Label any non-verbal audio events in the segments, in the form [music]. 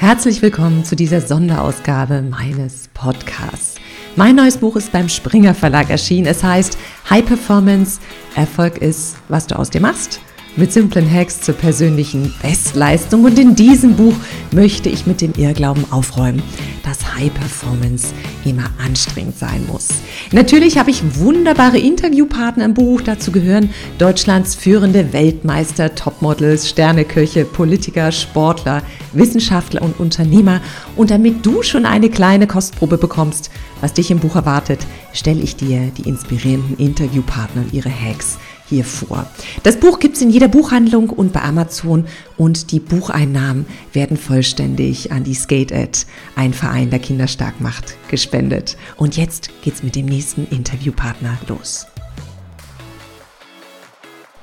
Herzlich willkommen zu dieser Sonderausgabe meines Podcasts. Mein neues Buch ist beim Springer Verlag erschienen. Es heißt High Performance. Erfolg ist, was du aus dir machst mit simplen Hacks zur persönlichen Bestleistung. Und in diesem Buch möchte ich mit dem Irrglauben aufräumen, dass High Performance immer anstrengend sein muss. Natürlich habe ich wunderbare Interviewpartner im Buch. Dazu gehören Deutschlands führende Weltmeister, Topmodels, Sterneköche, Politiker, Sportler, Wissenschaftler und Unternehmer. Und damit du schon eine kleine Kostprobe bekommst, was dich im Buch erwartet, stelle ich dir die inspirierenden Interviewpartner und ihre Hacks hier vor. Das Buch gibt es in jeder Buchhandlung und bei Amazon und die Bucheinnahmen werden vollständig an die Skate Ed, ein Verein, der Kinder stark macht, gespendet. Und jetzt geht's mit dem nächsten Interviewpartner los.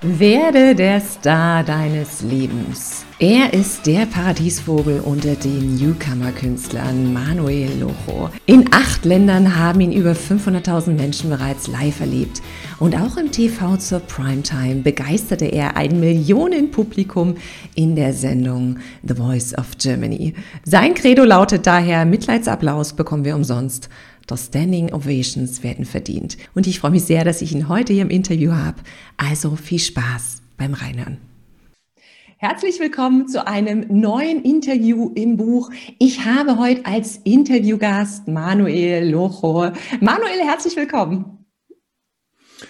Werde der Star deines Lebens. Er ist der Paradiesvogel unter den Newcomer-Künstlern Manuel Lojo. In acht Ländern haben ihn über 500.000 Menschen bereits live erlebt. Und auch im TV zur Primetime begeisterte er ein Millionenpublikum in der Sendung The Voice of Germany. Sein Credo lautet daher, Mitleidsapplaus bekommen wir umsonst. Doch Standing Ovations werden verdient. Und ich freue mich sehr, dass ich ihn heute hier im Interview habe. Also viel Spaß beim Reinhören. Herzlich willkommen zu einem neuen Interview im Buch. Ich habe heute als Interviewgast Manuel Locho. Manuel, herzlich willkommen.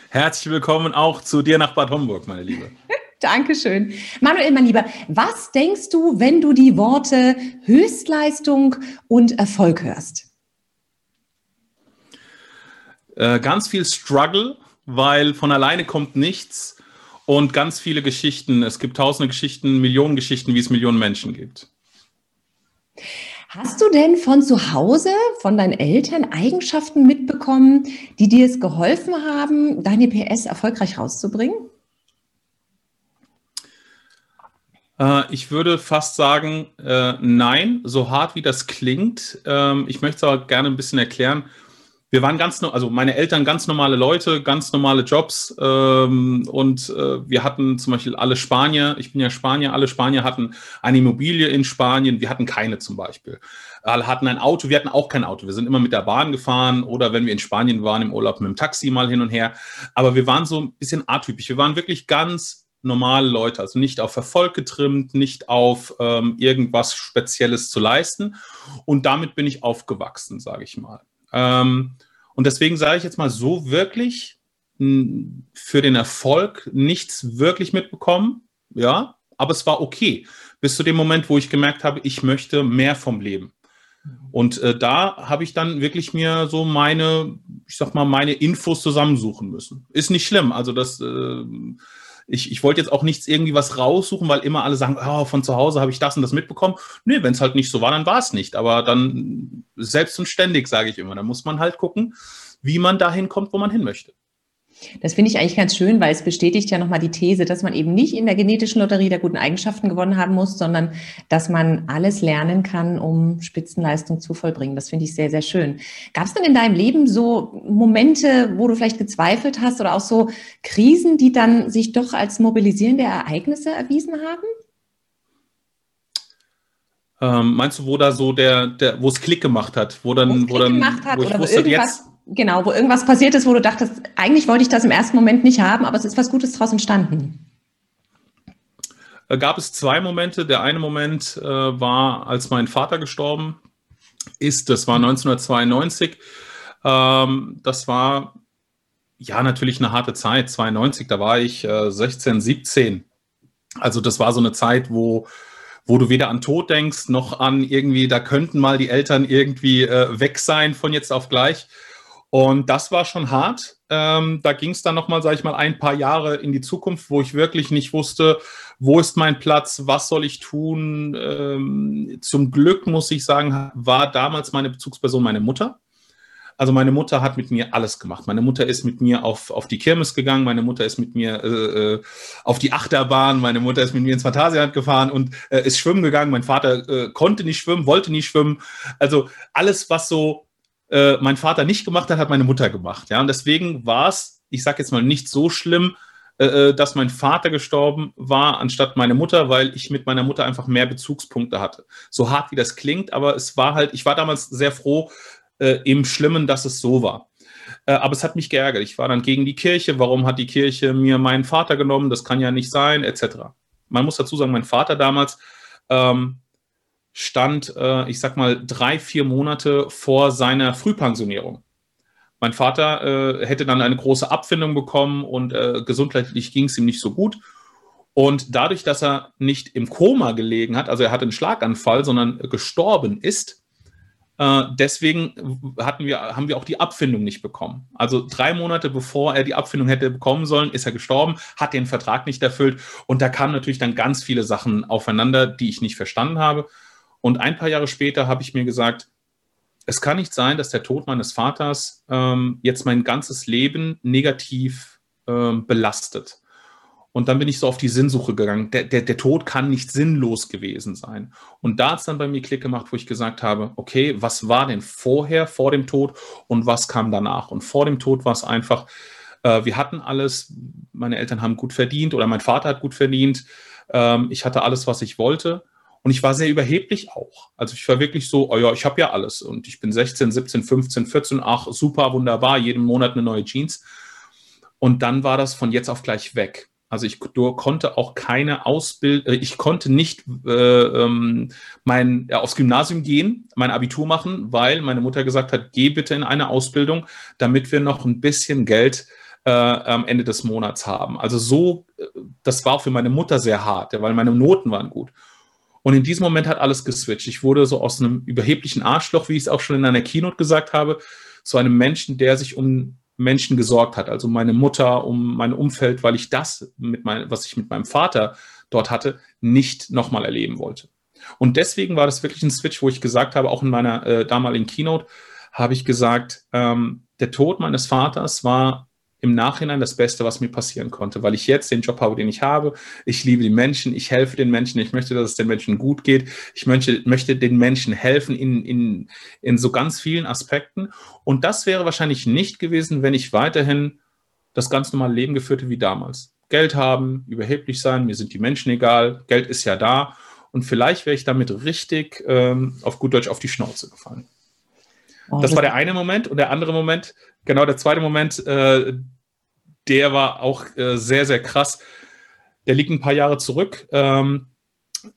Herzlich willkommen auch zu dir nach Bad Homburg, meine Liebe. [laughs] Dankeschön. Manuel, mein Lieber, was denkst du, wenn du die Worte Höchstleistung und Erfolg hörst? Äh, ganz viel Struggle, weil von alleine kommt nichts und ganz viele Geschichten. Es gibt tausende Geschichten, Millionen Geschichten, wie es Millionen Menschen gibt. Hast du denn von zu Hause, von deinen Eltern Eigenschaften mitbekommen, die dir es geholfen haben, deine PS erfolgreich rauszubringen? Äh, ich würde fast sagen, äh, nein, so hart wie das klingt. Ähm, ich möchte es aber gerne ein bisschen erklären wir waren ganz, also meine Eltern ganz normale Leute, ganz normale Jobs ähm, und äh, wir hatten zum Beispiel alle Spanier, ich bin ja Spanier, alle Spanier hatten eine Immobilie in Spanien, wir hatten keine zum Beispiel. Alle hatten ein Auto, wir hatten auch kein Auto, wir sind immer mit der Bahn gefahren oder wenn wir in Spanien waren im Urlaub mit dem Taxi mal hin und her, aber wir waren so ein bisschen atypisch, wir waren wirklich ganz normale Leute, also nicht auf Erfolg getrimmt, nicht auf ähm, irgendwas Spezielles zu leisten und damit bin ich aufgewachsen, sage ich mal. Ähm, und deswegen sage ich jetzt mal so wirklich hm, für den Erfolg nichts wirklich mitbekommen. Ja, aber es war okay. Bis zu dem Moment, wo ich gemerkt habe, ich möchte mehr vom Leben. Und äh, da habe ich dann wirklich mir so meine, ich sag mal, meine Infos zusammensuchen müssen. Ist nicht schlimm. Also das äh, ich, ich wollte jetzt auch nichts irgendwie was raussuchen, weil immer alle sagen, oh, von zu Hause habe ich das und das mitbekommen. Nee, wenn es halt nicht so war, dann war es nicht. Aber dann selbst und ständig, sage ich immer, da muss man halt gucken, wie man dahin kommt, wo man hin möchte. Das finde ich eigentlich ganz schön, weil es bestätigt ja nochmal die These, dass man eben nicht in der genetischen Lotterie der guten Eigenschaften gewonnen haben muss, sondern dass man alles lernen kann, um Spitzenleistung zu vollbringen. Das finde ich sehr, sehr schön. Gab es denn in deinem Leben so Momente, wo du vielleicht gezweifelt hast oder auch so Krisen, die dann sich doch als mobilisierende Ereignisse erwiesen haben? Ähm, meinst du, wo da so der, der wo es Klick gemacht hat, wo dann, wo dann, gemacht hat, wo ich wusste, jetzt genau, wo irgendwas passiert ist, wo du dachtest, eigentlich wollte ich das im ersten Moment nicht haben, aber es ist was Gutes daraus entstanden? Äh, gab es zwei Momente. Der eine Moment äh, war, als mein Vater gestorben ist. Das war 1992. Ähm, das war ja natürlich eine harte Zeit. 92, da war ich äh, 16, 17. Also das war so eine Zeit, wo wo du weder an Tod denkst, noch an irgendwie, da könnten mal die Eltern irgendwie äh, weg sein von jetzt auf gleich. Und das war schon hart. Ähm, da ging es dann nochmal, sage ich mal, ein paar Jahre in die Zukunft, wo ich wirklich nicht wusste, wo ist mein Platz, was soll ich tun. Ähm, zum Glück, muss ich sagen, war damals meine Bezugsperson meine Mutter. Also meine Mutter hat mit mir alles gemacht. Meine Mutter ist mit mir auf, auf die Kirmes gegangen, meine Mutter ist mit mir äh, äh auf die Achterbahn, meine Mutter ist mit mir ins Phantasialand gefahren und äh, ist schwimmen gegangen. Mein Vater äh, konnte nicht schwimmen, wollte nicht schwimmen. Also alles, was so äh, mein Vater nicht gemacht hat, hat meine Mutter gemacht. Ja, und deswegen war es, ich sage jetzt mal, nicht so schlimm, äh, dass mein Vater gestorben war, anstatt meine Mutter, weil ich mit meiner Mutter einfach mehr Bezugspunkte hatte. So hart wie das klingt, aber es war halt, ich war damals sehr froh äh, im Schlimmen, dass es so war. Äh, aber es hat mich geärgert. Ich war dann gegen die Kirche. Warum hat die Kirche mir meinen Vater genommen? Das kann ja nicht sein, etc. Man muss dazu sagen, mein Vater damals ähm, stand, äh, ich sag mal, drei, vier Monate vor seiner Frühpensionierung. Mein Vater äh, hätte dann eine große Abfindung bekommen und äh, gesundheitlich ging es ihm nicht so gut. Und dadurch, dass er nicht im Koma gelegen hat, also er hatte einen Schlaganfall, sondern gestorben ist, äh, deswegen hatten wir, haben wir auch die Abfindung nicht bekommen. Also drei Monate bevor er die Abfindung hätte bekommen sollen, ist er gestorben, hat den Vertrag nicht erfüllt. Und da kamen natürlich dann ganz viele Sachen aufeinander, die ich nicht verstanden habe. Und ein paar Jahre später habe ich mir gesagt, es kann nicht sein, dass der Tod meines Vaters ähm, jetzt mein ganzes Leben negativ ähm, belastet. Und dann bin ich so auf die Sinnsuche gegangen. Der, der, der Tod kann nicht sinnlos gewesen sein. Und da hat es dann bei mir Klick gemacht, wo ich gesagt habe, okay, was war denn vorher, vor dem Tod und was kam danach? Und vor dem Tod war es einfach, äh, wir hatten alles, meine Eltern haben gut verdient oder mein Vater hat gut verdient. Ähm, ich hatte alles, was ich wollte. Und ich war sehr überheblich auch. Also ich war wirklich so, oh ja, ich habe ja alles. Und ich bin 16, 17, 15, 14, ach, super, wunderbar, jeden Monat eine neue Jeans. Und dann war das von jetzt auf gleich weg. Also ich konnte auch keine Ausbildung, äh, ich konnte nicht äh, ähm, mein, ja, aufs Gymnasium gehen, mein Abitur machen, weil meine Mutter gesagt hat, geh bitte in eine Ausbildung, damit wir noch ein bisschen Geld äh, am Ende des Monats haben. Also so, äh, das war für meine Mutter sehr hart, weil meine Noten waren gut. Und in diesem Moment hat alles geswitcht. Ich wurde so aus einem überheblichen Arschloch, wie ich es auch schon in einer Keynote gesagt habe, zu einem Menschen, der sich um Menschen gesorgt hat. Also meine Mutter, um mein Umfeld, weil ich das, mit mein, was ich mit meinem Vater dort hatte, nicht nochmal erleben wollte. Und deswegen war das wirklich ein Switch, wo ich gesagt habe, auch in meiner äh, damaligen Keynote, habe ich gesagt, ähm, der Tod meines Vaters war im Nachhinein das Beste, was mir passieren konnte, weil ich jetzt den Job habe, den ich habe. Ich liebe die Menschen, ich helfe den Menschen, ich möchte, dass es den Menschen gut geht. Ich möchte, möchte den Menschen helfen in, in, in so ganz vielen Aspekten. Und das wäre wahrscheinlich nicht gewesen, wenn ich weiterhin das ganz normale Leben geführt hätte wie damals. Geld haben, überheblich sein, mir sind die Menschen egal, Geld ist ja da. Und vielleicht wäre ich damit richtig ähm, auf gut Deutsch auf die Schnauze gefallen. Oh, das war der eine Moment. Und der andere Moment, genau der zweite Moment, äh, der war auch äh, sehr, sehr krass. Der liegt ein paar Jahre zurück. Ähm,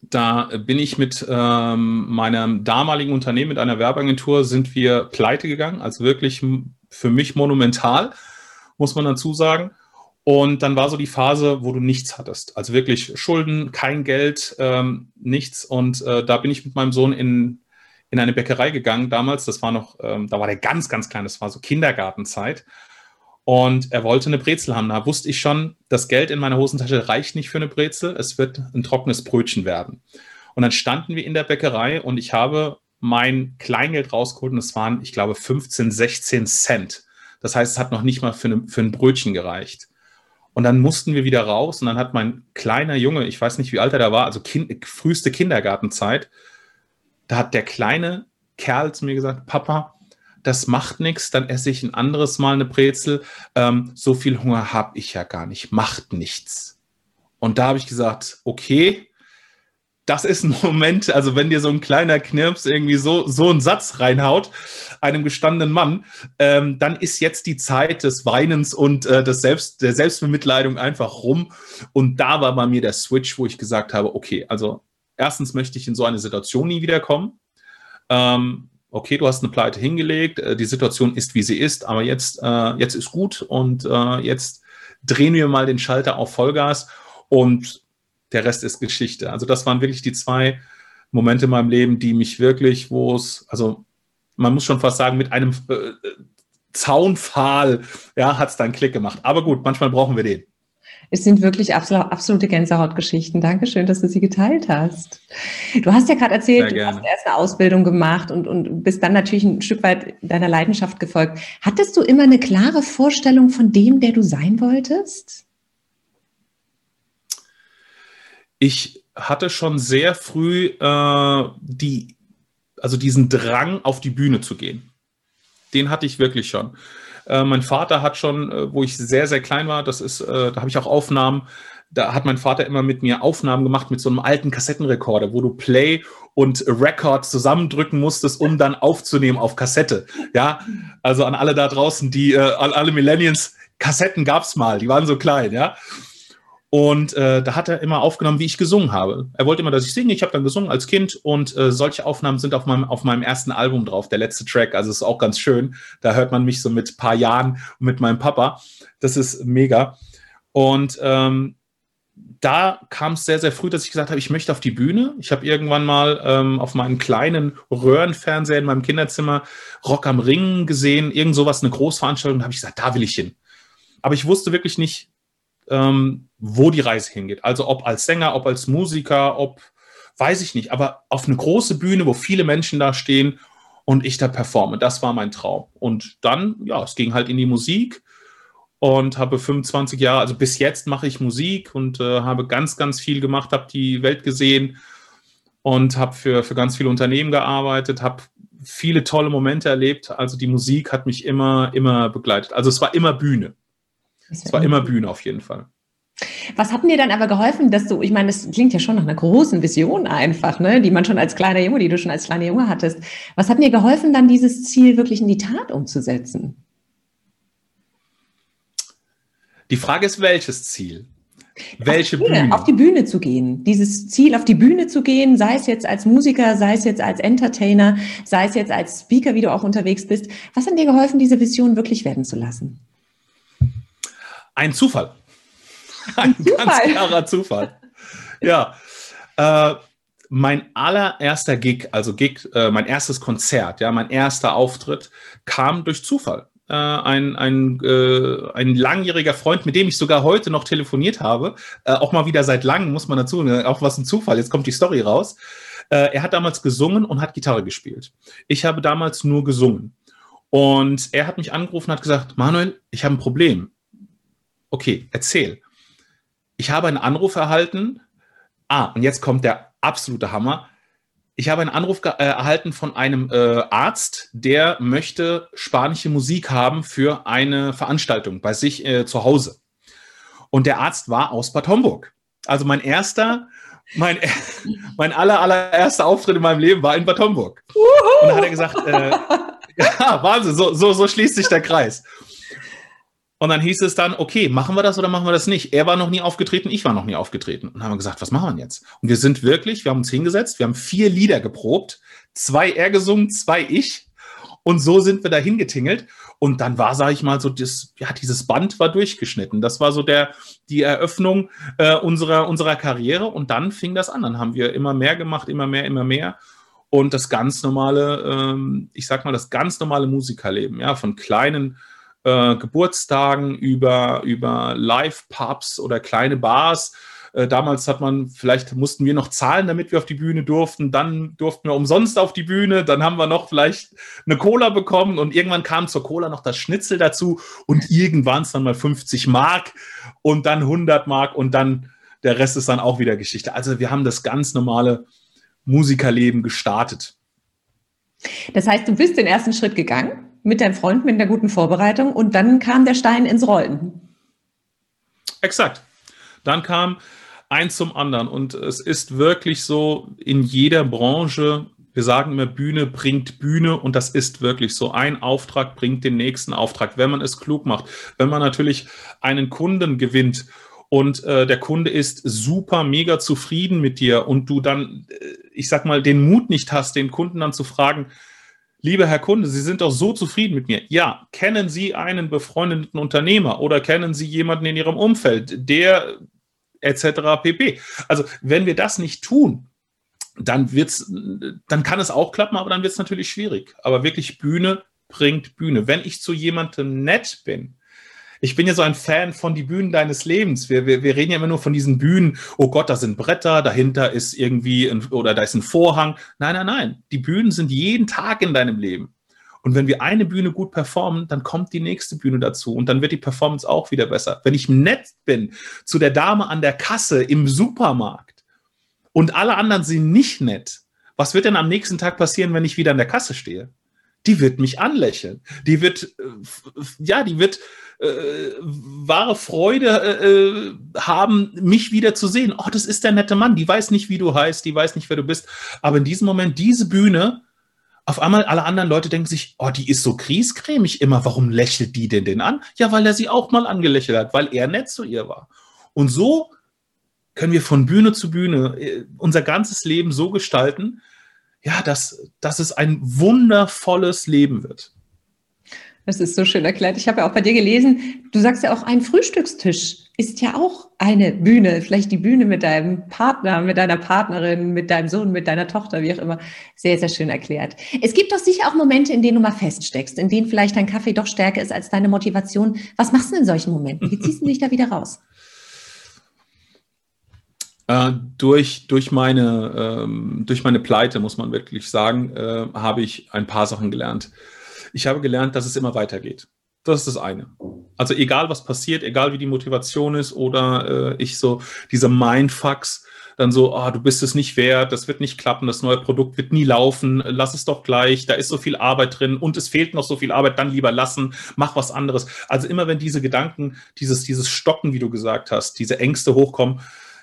da bin ich mit ähm, meinem damaligen Unternehmen, mit einer Werbeagentur, sind wir pleite gegangen. Also wirklich für mich monumental, muss man dazu sagen. Und dann war so die Phase, wo du nichts hattest. Also wirklich Schulden, kein Geld, ähm, nichts. Und äh, da bin ich mit meinem Sohn in in eine Bäckerei gegangen damals. Das war noch, ähm, da war der ganz, ganz klein, das war so Kindergartenzeit. Und er wollte eine Brezel haben. Da wusste ich schon, das Geld in meiner Hosentasche reicht nicht für eine Brezel. Es wird ein trockenes Brötchen werden. Und dann standen wir in der Bäckerei und ich habe mein Kleingeld rausgeholt und es waren, ich glaube, 15, 16 Cent. Das heißt, es hat noch nicht mal für, eine, für ein Brötchen gereicht. Und dann mussten wir wieder raus und dann hat mein kleiner Junge, ich weiß nicht, wie alt er da war, also kind, früheste Kindergartenzeit, da hat der kleine Kerl zu mir gesagt, Papa, das macht nichts, dann esse ich ein anderes Mal eine Brezel. Ähm, so viel Hunger habe ich ja gar nicht, macht nichts. Und da habe ich gesagt, okay, das ist ein [laughs] Moment, also wenn dir so ein kleiner Knirps irgendwie so, so einen Satz reinhaut, einem gestandenen Mann, ähm, dann ist jetzt die Zeit des Weinens und äh, des Selbst, der Selbstbemitleidung einfach rum. Und da war bei mir der Switch, wo ich gesagt habe, okay, also erstens möchte ich in so eine Situation nie wiederkommen. Ähm, okay, du hast eine Pleite hingelegt, äh, die Situation ist, wie sie ist, aber jetzt, äh, jetzt ist gut und äh, jetzt drehen wir mal den Schalter auf Vollgas und der Rest ist Geschichte. Also das waren wirklich die zwei Momente in meinem Leben, die mich wirklich, wo es, also man muss schon fast sagen, mit einem äh, Zaunpfahl, ja, hat es dann Klick gemacht. Aber gut, manchmal brauchen wir den. Es sind wirklich absolute Gänsehautgeschichten. Dankeschön, dass du sie geteilt hast. Du hast ja gerade erzählt, du hast erst eine Ausbildung gemacht und, und bist dann natürlich ein Stück weit deiner Leidenschaft gefolgt. Hattest du immer eine klare Vorstellung von dem, der du sein wolltest? Ich hatte schon sehr früh äh, die, also diesen Drang, auf die Bühne zu gehen. Den hatte ich wirklich schon. Äh, mein Vater hat schon, äh, wo ich sehr, sehr klein war, das ist, äh, da habe ich auch Aufnahmen, da hat mein Vater immer mit mir Aufnahmen gemacht mit so einem alten Kassettenrekorder, wo du Play und Record zusammendrücken musstest, um dann aufzunehmen auf Kassette. Ja, also an alle da draußen, die, äh, alle Millennials, Kassetten gab's mal, die waren so klein, ja. Und äh, da hat er immer aufgenommen, wie ich gesungen habe. Er wollte immer, dass ich singe. Ich habe dann gesungen als Kind und äh, solche Aufnahmen sind auf meinem, auf meinem ersten Album drauf, der letzte Track. Also ist auch ganz schön. Da hört man mich so mit paar Jahren mit meinem Papa. Das ist mega. Und ähm, da kam es sehr, sehr früh, dass ich gesagt habe, ich möchte auf die Bühne. Ich habe irgendwann mal ähm, auf meinem kleinen Röhrenfernseher in meinem Kinderzimmer Rock am Ring gesehen, irgend sowas, eine Großveranstaltung. Da habe ich gesagt, da will ich hin. Aber ich wusste wirklich nicht, ähm, wo die Reise hingeht. Also ob als Sänger, ob als Musiker, ob, weiß ich nicht, aber auf eine große Bühne, wo viele Menschen da stehen und ich da performe. Das war mein Traum. Und dann, ja, es ging halt in die Musik und habe 25 Jahre, also bis jetzt mache ich Musik und äh, habe ganz, ganz viel gemacht, habe die Welt gesehen und habe für, für ganz viele Unternehmen gearbeitet, habe viele tolle Momente erlebt. Also die Musik hat mich immer, immer begleitet. Also es war immer Bühne. Es war immer Bühne auf jeden Fall. Was hat dir dann aber geholfen, dass du, ich meine, das klingt ja schon nach einer großen Vision einfach, ne, die man schon als kleiner Junge, die du schon als kleiner Junge hattest. Was hat dir geholfen, dann dieses Ziel wirklich in die Tat umzusetzen? Die Frage ist, welches Ziel? Welche auf Bühne, Bühne? Auf die Bühne zu gehen. Dieses Ziel, auf die Bühne zu gehen, sei es jetzt als Musiker, sei es jetzt als Entertainer, sei es jetzt als Speaker, wie du auch unterwegs bist. Was hat dir geholfen, diese Vision wirklich werden zu lassen? Ein Zufall. [laughs] Ein, Zufall. ganz klarer Zufall. ja. Äh, mein allererster Gig, also Gig, äh, mein erstes Konzert, ja, mein erster Auftritt kam durch Zufall. Äh, ein, ein, äh, ein langjähriger Freund, mit dem ich sogar heute noch telefoniert habe, äh, auch mal wieder seit langem, muss man dazu, ne, auch was ein Zufall, jetzt kommt die Story raus. Äh, er hat damals gesungen und hat Gitarre gespielt. Ich habe damals nur gesungen. Und er hat mich angerufen und hat gesagt, Manuel, ich habe ein Problem okay, erzähl. Ich habe einen Anruf erhalten. Ah, und jetzt kommt der absolute Hammer. Ich habe einen Anruf äh, erhalten von einem äh, Arzt, der möchte spanische Musik haben für eine Veranstaltung bei sich äh, zu Hause. Und der Arzt war aus Bad Homburg. Also mein erster, mein, [laughs] mein aller, allererster Auftritt in meinem Leben war in Bad Homburg. Und da hat er gesagt, äh, [laughs] ja, Wahnsinn, so, so, so schließt sich der Kreis. Und dann hieß es dann, okay, machen wir das oder machen wir das nicht? Er war noch nie aufgetreten, ich war noch nie aufgetreten. Und dann haben wir gesagt, was machen wir jetzt? Und wir sind wirklich, wir haben uns hingesetzt, wir haben vier Lieder geprobt, zwei er gesungen, zwei ich. Und so sind wir da hingetingelt. Und dann war, sage ich mal, so das, ja, dieses Band war durchgeschnitten. Das war so der, die Eröffnung äh, unserer, unserer Karriere. Und dann fing das an. Dann haben wir immer mehr gemacht, immer mehr, immer mehr. Und das ganz normale, ähm, ich sag mal, das ganz normale Musikerleben, ja, von kleinen äh, Geburtstagen, über, über Live-Pubs oder kleine Bars. Äh, damals hat man, vielleicht mussten wir noch zahlen, damit wir auf die Bühne durften. Dann durften wir umsonst auf die Bühne. Dann haben wir noch vielleicht eine Cola bekommen und irgendwann kam zur Cola noch das Schnitzel dazu und irgendwann es dann mal 50 Mark und dann 100 Mark und dann der Rest ist dann auch wieder Geschichte. Also wir haben das ganz normale Musikerleben gestartet. Das heißt, du bist den ersten Schritt gegangen? Mit deinem Freund, mit einer guten Vorbereitung und dann kam der Stein ins Rollen. Exakt. Dann kam eins zum anderen und es ist wirklich so in jeder Branche, wir sagen immer, Bühne bringt Bühne und das ist wirklich so. Ein Auftrag bringt den nächsten Auftrag, wenn man es klug macht. Wenn man natürlich einen Kunden gewinnt und äh, der Kunde ist super mega zufrieden mit dir und du dann, äh, ich sag mal, den Mut nicht hast, den Kunden dann zu fragen, Lieber Herr Kunde, Sie sind doch so zufrieden mit mir. Ja, kennen Sie einen befreundeten Unternehmer oder kennen Sie jemanden in Ihrem Umfeld, der etc. pp. Also, wenn wir das nicht tun, dann wird's, dann kann es auch klappen, aber dann wird es natürlich schwierig. Aber wirklich Bühne bringt Bühne. Wenn ich zu jemandem nett bin, ich bin ja so ein Fan von die Bühnen deines Lebens. Wir, wir, wir reden ja immer nur von diesen Bühnen, oh Gott, da sind Bretter, dahinter ist irgendwie ein, oder da ist ein Vorhang. Nein, nein, nein. Die Bühnen sind jeden Tag in deinem Leben. Und wenn wir eine Bühne gut performen, dann kommt die nächste Bühne dazu und dann wird die Performance auch wieder besser. Wenn ich nett bin zu der Dame an der Kasse im Supermarkt und alle anderen sind nicht nett, was wird denn am nächsten Tag passieren, wenn ich wieder an der Kasse stehe? die wird mich anlächeln. Die wird, äh, ja, die wird äh, wahre Freude äh, äh, haben, mich wieder zu sehen. Oh, das ist der nette Mann. Die weiß nicht, wie du heißt, die weiß nicht, wer du bist. Aber in diesem Moment, diese Bühne, auf einmal alle anderen Leute denken sich, oh, die ist so griesgrämig immer. Warum lächelt die denn den an? Ja, weil er sie auch mal angelächelt hat, weil er nett zu ihr war. Und so können wir von Bühne zu Bühne äh, unser ganzes Leben so gestalten, ja, dass, dass es ein wundervolles Leben wird. Das ist so schön erklärt. Ich habe ja auch bei dir gelesen, du sagst ja auch, ein Frühstückstisch ist ja auch eine Bühne. Vielleicht die Bühne mit deinem Partner, mit deiner Partnerin, mit deinem Sohn, mit deiner Tochter, wie auch immer. Sehr, sehr schön erklärt. Es gibt doch sicher auch Momente, in denen du mal feststeckst, in denen vielleicht dein Kaffee doch stärker ist als deine Motivation. Was machst du in solchen Momenten? Wie ziehst du dich da wieder raus? Äh, durch, durch, meine, ähm, durch meine Pleite, muss man wirklich sagen, äh, habe ich ein paar Sachen gelernt. Ich habe gelernt, dass es immer weitergeht. Das ist das eine. Also egal, was passiert, egal wie die Motivation ist oder äh, ich so diese Mindfucks, dann so, oh, du bist es nicht wert, das wird nicht klappen, das neue Produkt wird nie laufen, lass es doch gleich, da ist so viel Arbeit drin und es fehlt noch so viel Arbeit, dann lieber lassen, mach was anderes. Also immer wenn diese Gedanken, dieses, dieses Stocken, wie du gesagt hast, diese Ängste hochkommen,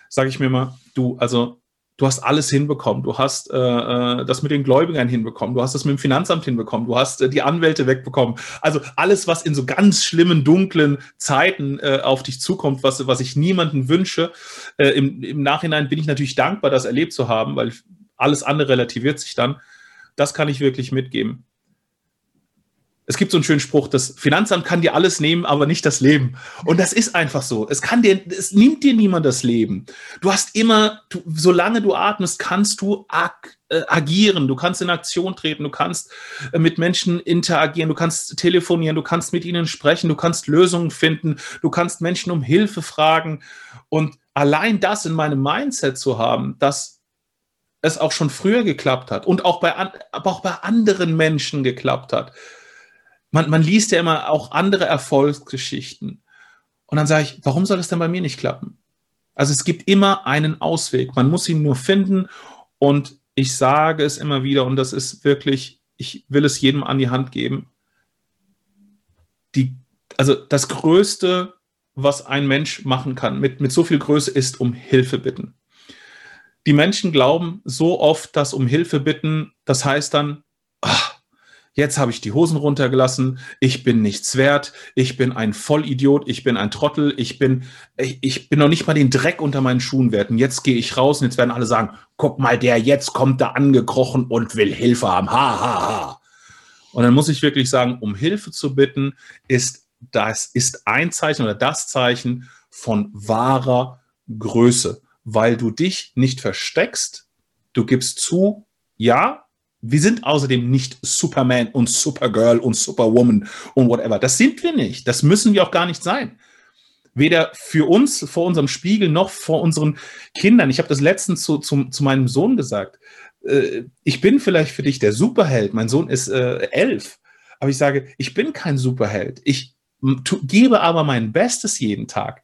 sage ich mir mal, du, also du hast alles hinbekommen. Du hast äh, äh, das mit den Gläubigern hinbekommen. Du hast das mit dem Finanzamt hinbekommen. Du hast äh, die Anwälte wegbekommen. Also alles, was in so ganz schlimmen, dunklen Zeiten äh, auf dich zukommt, was, was ich niemanden wünsche. Äh, im, Im Nachhinein bin ich natürlich dankbar, das erlebt zu haben, weil alles andere relativiert sich dann. Das kann ich wirklich mitgeben es gibt so einen schönen Spruch, das Finanzamt kann dir alles nehmen, aber nicht das Leben. Und das ist einfach so. Es kann dir, es nimmt dir niemand das Leben. Du hast immer, du, solange du atmest, kannst du ag, äh, agieren. Du kannst in Aktion treten. Du kannst äh, mit Menschen interagieren. Du kannst telefonieren. Du kannst mit ihnen sprechen. Du kannst Lösungen finden. Du kannst Menschen um Hilfe fragen. Und allein das in meinem Mindset zu haben, dass es auch schon früher geklappt hat und auch bei, auch bei anderen Menschen geklappt hat man, man liest ja immer auch andere Erfolgsgeschichten. Und dann sage ich, warum soll das denn bei mir nicht klappen? Also es gibt immer einen Ausweg. Man muss ihn nur finden. Und ich sage es immer wieder, und das ist wirklich, ich will es jedem an die Hand geben. Die, also das Größte, was ein Mensch machen kann, mit, mit so viel Größe, ist um Hilfe bitten. Die Menschen glauben so oft, dass um Hilfe bitten, das heißt dann, ach, jetzt habe ich die Hosen runtergelassen, ich bin nichts wert, ich bin ein Vollidiot, ich bin ein Trottel, ich bin, ich, ich bin noch nicht mal den Dreck unter meinen Schuhen wert. Und jetzt gehe ich raus und jetzt werden alle sagen, guck mal, der jetzt kommt da angekrochen und will Hilfe haben. Ha, ha, ha. Und dann muss ich wirklich sagen, um Hilfe zu bitten, ist das ist ein Zeichen oder das Zeichen von wahrer Größe, weil du dich nicht versteckst, du gibst zu, ja, wir sind außerdem nicht Superman und Supergirl und Superwoman und whatever. Das sind wir nicht. Das müssen wir auch gar nicht sein. Weder für uns vor unserem Spiegel noch vor unseren Kindern. Ich habe das letztens zu, zu, zu meinem Sohn gesagt. Äh, ich bin vielleicht für dich der Superheld. Mein Sohn ist äh, elf. Aber ich sage, ich bin kein Superheld. Ich gebe aber mein Bestes jeden Tag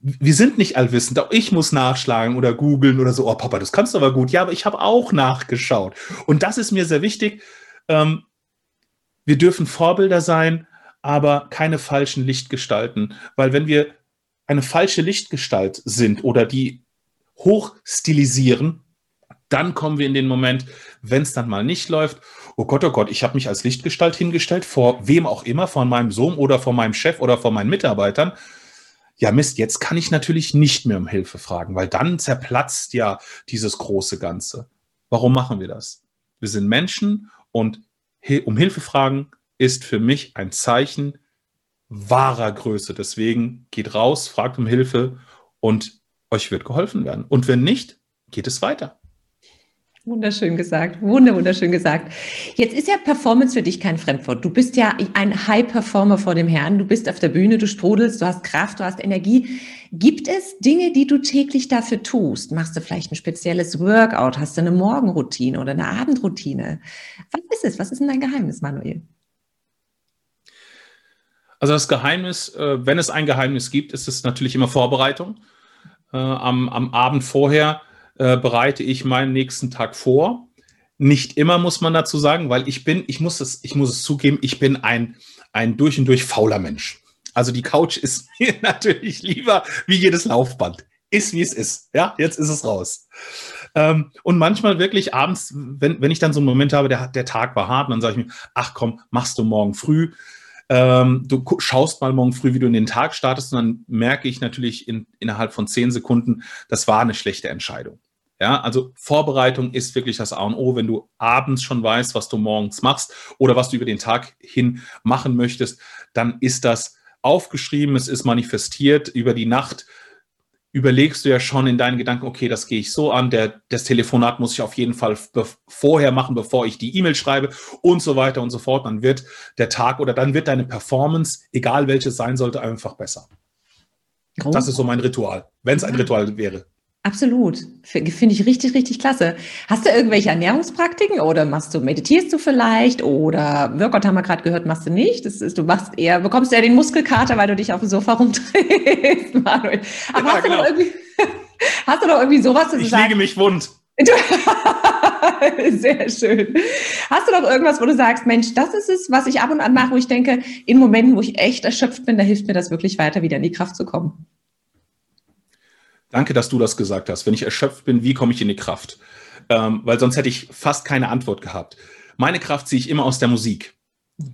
wir sind nicht allwissend. Auch ich muss nachschlagen oder googeln oder so. Oh, Papa, das kannst du aber gut. Ja, aber ich habe auch nachgeschaut. Und das ist mir sehr wichtig. Ähm, wir dürfen Vorbilder sein, aber keine falschen Lichtgestalten. Weil wenn wir eine falsche Lichtgestalt sind oder die hochstilisieren, dann kommen wir in den Moment, wenn es dann mal nicht läuft, oh Gott, oh Gott, ich habe mich als Lichtgestalt hingestellt, vor wem auch immer, vor meinem Sohn oder vor meinem Chef oder vor meinen Mitarbeitern ja Mist, jetzt kann ich natürlich nicht mehr um Hilfe fragen, weil dann zerplatzt ja dieses große Ganze. Warum machen wir das? Wir sind Menschen und um Hilfe fragen ist für mich ein Zeichen wahrer Größe. Deswegen geht raus, fragt um Hilfe und euch wird geholfen werden. Und wenn nicht, geht es weiter. Wunderschön gesagt, wunderschön gesagt. Jetzt ist ja Performance für dich kein Fremdwort. Du bist ja ein High-Performer vor dem Herrn. Du bist auf der Bühne, du sprudelst, du hast Kraft, du hast Energie. Gibt es Dinge, die du täglich dafür tust? Machst du vielleicht ein spezielles Workout? Hast du eine Morgenroutine oder eine Abendroutine? Was ist es? Was ist denn dein Geheimnis, Manuel? Also das Geheimnis, äh, wenn es ein Geheimnis gibt, ist es natürlich immer Vorbereitung. Äh, am, am Abend vorher äh, bereite ich meinen nächsten Tag vor. Nicht immer muss man dazu sagen, weil ich bin, ich muss es, ich muss es zugeben, ich bin ein, ein durch und durch fauler Mensch. Also die Couch ist [laughs] mir natürlich lieber wie jedes Laufband. Ist wie es ist. Ja, jetzt ist es raus. Ähm, und manchmal wirklich abends, wenn, wenn ich dann so einen Moment habe, der, der Tag war hart, dann sage ich mir, ach komm, machst du morgen früh. Ähm, du schaust mal morgen früh, wie du in den Tag startest, und dann merke ich natürlich in, innerhalb von zehn Sekunden, das war eine schlechte Entscheidung. Ja, also Vorbereitung ist wirklich das A und O. Wenn du abends schon weißt, was du morgens machst oder was du über den Tag hin machen möchtest, dann ist das aufgeschrieben, es ist manifestiert über die Nacht. Überlegst du ja schon in deinen Gedanken, okay, das gehe ich so an, der, das Telefonat muss ich auf jeden Fall vorher machen, bevor ich die E-Mail schreibe und so weiter und so fort. Dann wird der Tag oder dann wird deine Performance, egal welches sein sollte, einfach besser. Oh. Das ist so mein Ritual, wenn es ein Ritual wäre. Absolut. Finde ich richtig, richtig klasse. Hast du irgendwelche Ernährungspraktiken oder machst du, meditierst du vielleicht oder Workout haben wir gerade gehört, machst du nicht. Das ist, du machst eher, bekommst eher den Muskelkater, weil du dich auf dem Sofa rumdrehst, [laughs] Manuel. Aber ja, hast, genau. du irgendwie, [laughs] hast du noch irgendwie sowas zu ich sagen? Ich lege mich wund. [laughs] Sehr schön. Hast du noch irgendwas, wo du sagst, Mensch, das ist es, was ich ab und an mache, wo ich denke, in Momenten, wo ich echt erschöpft bin, da hilft mir das wirklich weiter, wieder in die Kraft zu kommen? Danke, dass du das gesagt hast. Wenn ich erschöpft bin, wie komme ich in die Kraft? Ähm, weil sonst hätte ich fast keine Antwort gehabt. Meine Kraft ziehe ich immer aus der Musik.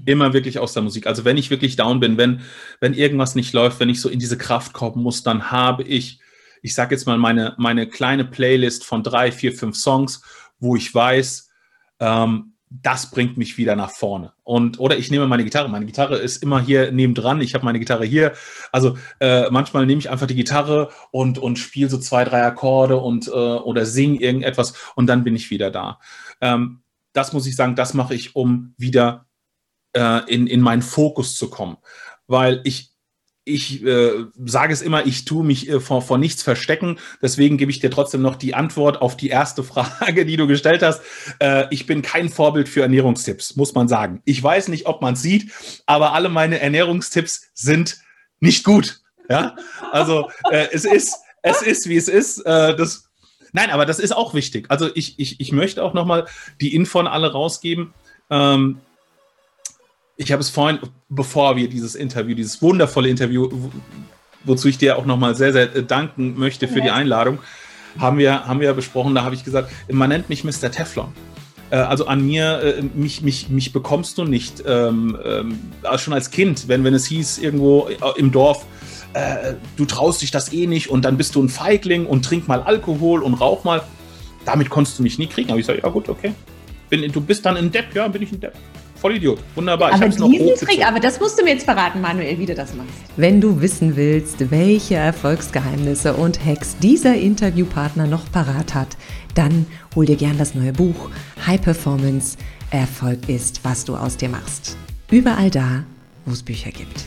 Immer wirklich aus der Musik. Also wenn ich wirklich down bin, wenn, wenn irgendwas nicht läuft, wenn ich so in diese Kraft kommen muss, dann habe ich, ich sage jetzt mal, meine, meine kleine Playlist von drei, vier, fünf Songs, wo ich weiß, ähm, das bringt mich wieder nach vorne. Und oder ich nehme meine Gitarre. Meine Gitarre ist immer hier nebendran. Ich habe meine Gitarre hier. Also äh, manchmal nehme ich einfach die Gitarre und und spiele so zwei, drei Akkorde und äh, oder singe irgendetwas und dann bin ich wieder da. Ähm, das muss ich sagen, das mache ich, um wieder äh, in in meinen Fokus zu kommen, weil ich ich äh, sage es immer, ich tue mich äh, vor, vor nichts verstecken. Deswegen gebe ich dir trotzdem noch die Antwort auf die erste [laughs] Frage, die du gestellt hast. Äh, ich bin kein Vorbild für Ernährungstipps, muss man sagen. Ich weiß nicht, ob man es sieht, aber alle meine Ernährungstipps sind nicht gut. Ja, also äh, es ist, es ist, wie es ist. Äh, das, nein, aber das ist auch wichtig. Also ich, ich, ich möchte auch nochmal die Info an alle rausgeben. Ähm, ich habe es vorhin, bevor wir dieses Interview, dieses wundervolle Interview, wozu ich dir auch nochmal sehr, sehr äh, danken möchte für die Einladung, haben wir, haben wir besprochen, da habe ich gesagt, man nennt mich Mr. Teflon. Äh, also an mir, äh, mich, mich, mich bekommst du nicht. Ähm, ähm, schon als Kind, wenn, wenn es hieß, irgendwo im Dorf, äh, du traust dich das eh nicht und dann bist du ein Feigling und trink mal Alkohol und rauch mal. Damit konntest du mich nie kriegen. Aber ich sage, ja gut, okay. Bin, du bist dann ein Depp, ja, bin ich ein Depp. Vollidiot. Wunderbar. Aber diesen Trick, aber das musst du mir jetzt verraten, Manuel, wie du das machst. Wenn du wissen willst, welche Erfolgsgeheimnisse und Hacks dieser Interviewpartner noch parat hat, dann hol dir gern das neue Buch High Performance. Erfolg ist, was du aus dir machst. Überall da, wo es Bücher gibt.